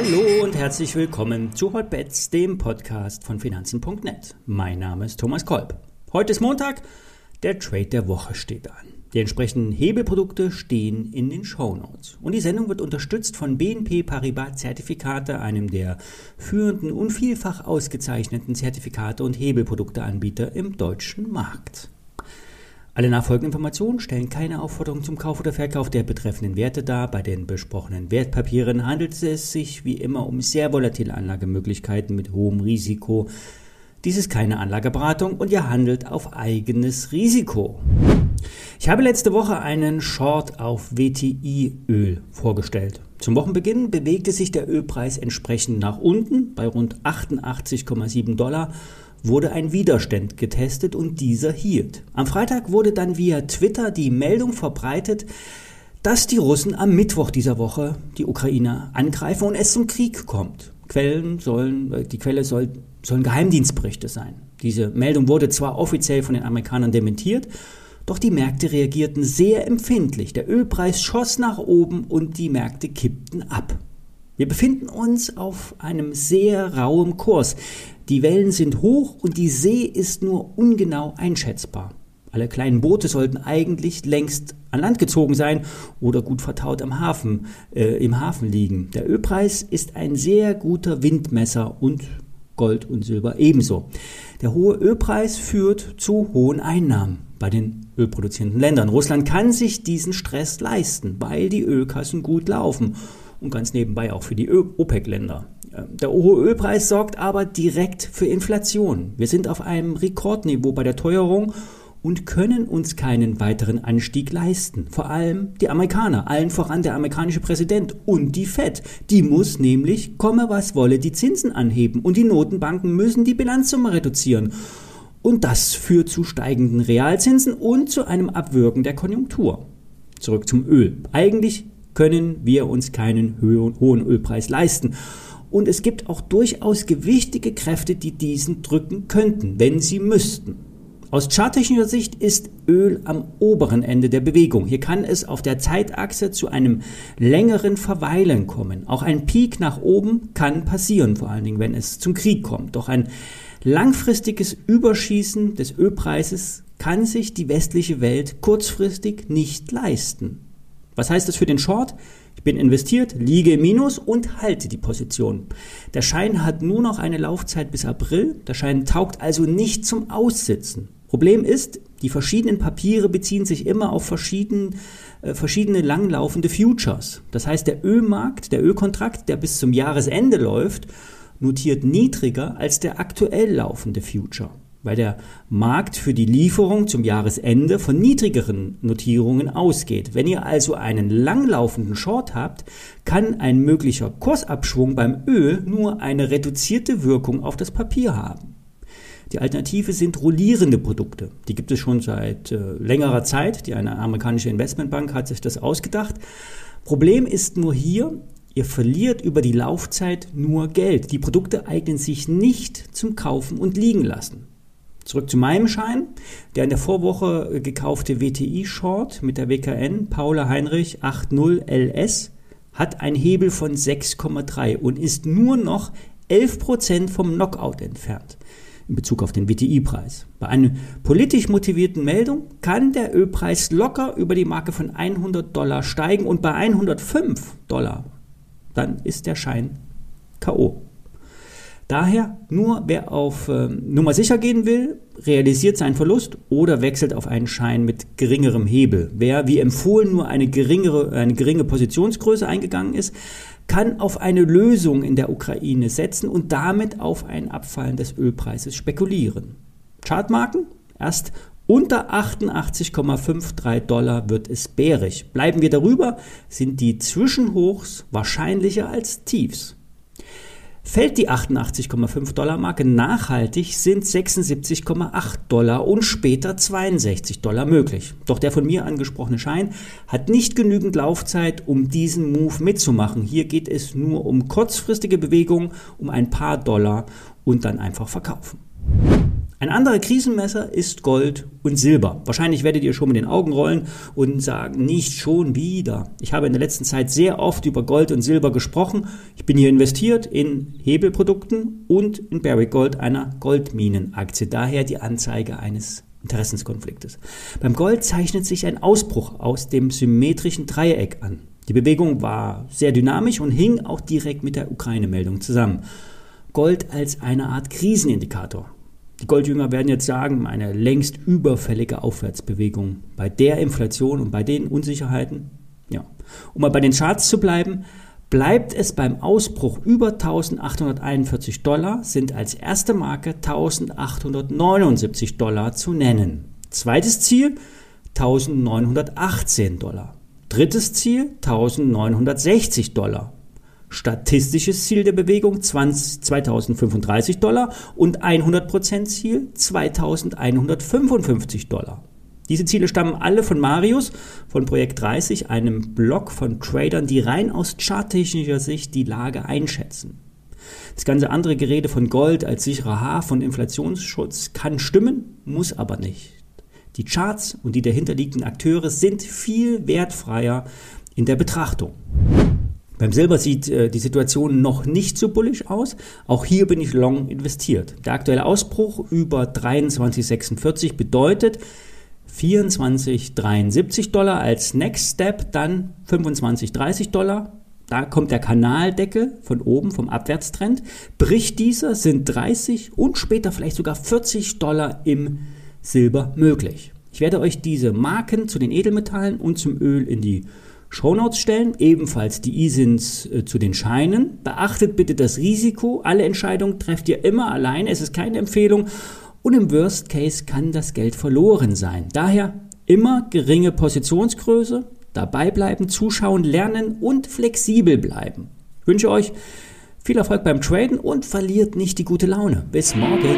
Hallo und herzlich willkommen zu Hotbets, dem Podcast von Finanzen.net. Mein Name ist Thomas Kolb. Heute ist Montag, der Trade der Woche steht an. Die entsprechenden Hebelprodukte stehen in den Shownotes. Und die Sendung wird unterstützt von BNP Paribas Zertifikate, einem der führenden und vielfach ausgezeichneten Zertifikate und Hebelprodukteanbieter im deutschen Markt. Alle nachfolgenden Informationen stellen keine Aufforderung zum Kauf oder Verkauf der betreffenden Werte dar. Bei den besprochenen Wertpapieren handelt es sich wie immer um sehr volatile Anlagemöglichkeiten mit hohem Risiko. Dies ist keine Anlageberatung und ihr handelt auf eigenes Risiko. Ich habe letzte Woche einen Short auf WTI-Öl vorgestellt. Zum Wochenbeginn bewegte sich der Ölpreis entsprechend nach unten bei rund 88,7 Dollar wurde ein Widerstand getestet und dieser hielt. Am Freitag wurde dann via Twitter die Meldung verbreitet, dass die Russen am Mittwoch dieser Woche die Ukraine angreifen und es zum Krieg kommt. Quellen sollen, äh, die Quelle soll, sollen Geheimdienstberichte sein. Diese Meldung wurde zwar offiziell von den Amerikanern dementiert, doch die Märkte reagierten sehr empfindlich. Der Ölpreis schoss nach oben und die Märkte kippten ab. Wir befinden uns auf einem sehr rauem Kurs. Die Wellen sind hoch und die See ist nur ungenau einschätzbar. Alle kleinen Boote sollten eigentlich längst an Land gezogen sein oder gut vertaut am Hafen, äh, im Hafen liegen. Der Ölpreis ist ein sehr guter Windmesser und Gold und Silber ebenso. Der hohe Ölpreis führt zu hohen Einnahmen bei den ölproduzierenden Ländern. Russland kann sich diesen Stress leisten, weil die Ölkassen gut laufen und ganz nebenbei auch für die OPEC-Länder. Der hohe Ölpreis sorgt aber direkt für Inflation. Wir sind auf einem Rekordniveau bei der Teuerung und können uns keinen weiteren Anstieg leisten. Vor allem die Amerikaner, allen voran der amerikanische Präsident und die Fed. Die muss nämlich, komme was wolle, die Zinsen anheben und die Notenbanken müssen die Bilanzsumme reduzieren. Und das führt zu steigenden Realzinsen und zu einem Abwürgen der Konjunktur. Zurück zum Öl. Eigentlich können wir uns keinen hohen Ölpreis leisten. Und es gibt auch durchaus gewichtige Kräfte, die diesen drücken könnten, wenn sie müssten. Aus charttechnischer Sicht ist Öl am oberen Ende der Bewegung. Hier kann es auf der Zeitachse zu einem längeren Verweilen kommen. Auch ein Peak nach oben kann passieren, vor allen Dingen, wenn es zum Krieg kommt. Doch ein langfristiges Überschießen des Ölpreises kann sich die westliche Welt kurzfristig nicht leisten. Was heißt das für den Short? Ich bin investiert, liege im Minus und halte die Position. Der Schein hat nur noch eine Laufzeit bis April. Der Schein taugt also nicht zum Aussitzen. Problem ist, die verschiedenen Papiere beziehen sich immer auf verschieden, äh, verschiedene langlaufende Futures. Das heißt, der Ölmarkt, der Ölkontrakt, der bis zum Jahresende läuft, notiert niedriger als der aktuell laufende Future weil der Markt für die Lieferung zum Jahresende von niedrigeren Notierungen ausgeht. Wenn ihr also einen langlaufenden Short habt, kann ein möglicher Kursabschwung beim Öl nur eine reduzierte Wirkung auf das Papier haben. Die Alternative sind rollierende Produkte. Die gibt es schon seit äh, längerer Zeit. Die eine amerikanische Investmentbank hat sich das ausgedacht. Problem ist nur hier, Ihr verliert über die Laufzeit nur Geld. Die Produkte eignen sich nicht zum Kaufen und liegen lassen. Zurück zu meinem Schein. Der in der Vorwoche gekaufte WTI-Short mit der WKN Paula Heinrich 80 LS hat einen Hebel von 6,3 und ist nur noch 11% vom Knockout entfernt in Bezug auf den WTI-Preis. Bei einer politisch motivierten Meldung kann der Ölpreis locker über die Marke von 100 Dollar steigen und bei 105 Dollar, dann ist der Schein KO. Daher nur wer auf äh, Nummer sicher gehen will, realisiert seinen Verlust oder wechselt auf einen Schein mit geringerem Hebel. Wer wie empfohlen nur eine geringere eine geringe Positionsgröße eingegangen ist, kann auf eine Lösung in der Ukraine setzen und damit auf ein Abfallen des Ölpreises spekulieren. Chartmarken erst unter 88,53 Dollar wird es bärig. Bleiben wir darüber, sind die Zwischenhochs wahrscheinlicher als Tiefs. Fällt die 88,5 Dollar Marke nachhaltig, sind 76,8 Dollar und später 62 Dollar möglich. Doch der von mir angesprochene Schein hat nicht genügend Laufzeit, um diesen Move mitzumachen. Hier geht es nur um kurzfristige Bewegungen, um ein paar Dollar und dann einfach verkaufen. Ein anderer Krisenmesser ist Gold und Silber. Wahrscheinlich werdet ihr schon mit den Augen rollen und sagen, nicht schon wieder. Ich habe in der letzten Zeit sehr oft über Gold und Silber gesprochen. Ich bin hier investiert in Hebelprodukten und in Barrick Gold, einer Goldminenaktie. Daher die Anzeige eines Interessenskonfliktes. Beim Gold zeichnet sich ein Ausbruch aus dem symmetrischen Dreieck an. Die Bewegung war sehr dynamisch und hing auch direkt mit der Ukraine-Meldung zusammen. Gold als eine Art Krisenindikator. Die Goldjünger werden jetzt sagen, eine längst überfällige Aufwärtsbewegung bei der Inflation und bei den Unsicherheiten. Ja. Um mal bei den Charts zu bleiben, bleibt es beim Ausbruch über 1841 Dollar, sind als erste Marke 1879 Dollar zu nennen. Zweites Ziel 1918 Dollar. Drittes Ziel 1960 Dollar statistisches Ziel der Bewegung 20, 2035 Dollar und 100% Ziel 2155 Dollar. Diese Ziele stammen alle von Marius von Projekt 30, einem Blog von Tradern, die rein aus charttechnischer Sicht die Lage einschätzen. Das ganze andere Gerede von Gold als sicherer Hafen und Inflationsschutz kann stimmen, muss aber nicht. Die Charts und die dahinterliegenden Akteure sind viel wertfreier in der Betrachtung. Beim Silber sieht äh, die Situation noch nicht so bullisch aus. Auch hier bin ich long investiert. Der aktuelle Ausbruch über 23,46 bedeutet 24,73 Dollar als Next Step, dann 25,30 Dollar. Da kommt der Kanaldeckel von oben vom Abwärtstrend. Bricht dieser, sind 30 und später vielleicht sogar 40 Dollar im Silber möglich. Ich werde euch diese Marken zu den Edelmetallen und zum Öl in die Shownotes stellen, ebenfalls die ISINs äh, zu den Scheinen. Beachtet bitte das Risiko. Alle Entscheidungen trefft ihr immer alleine. Es ist keine Empfehlung. Und im Worst Case kann das Geld verloren sein. Daher immer geringe Positionsgröße, dabei bleiben, zuschauen, lernen und flexibel bleiben. Ich wünsche euch viel Erfolg beim Traden und verliert nicht die gute Laune. Bis morgen.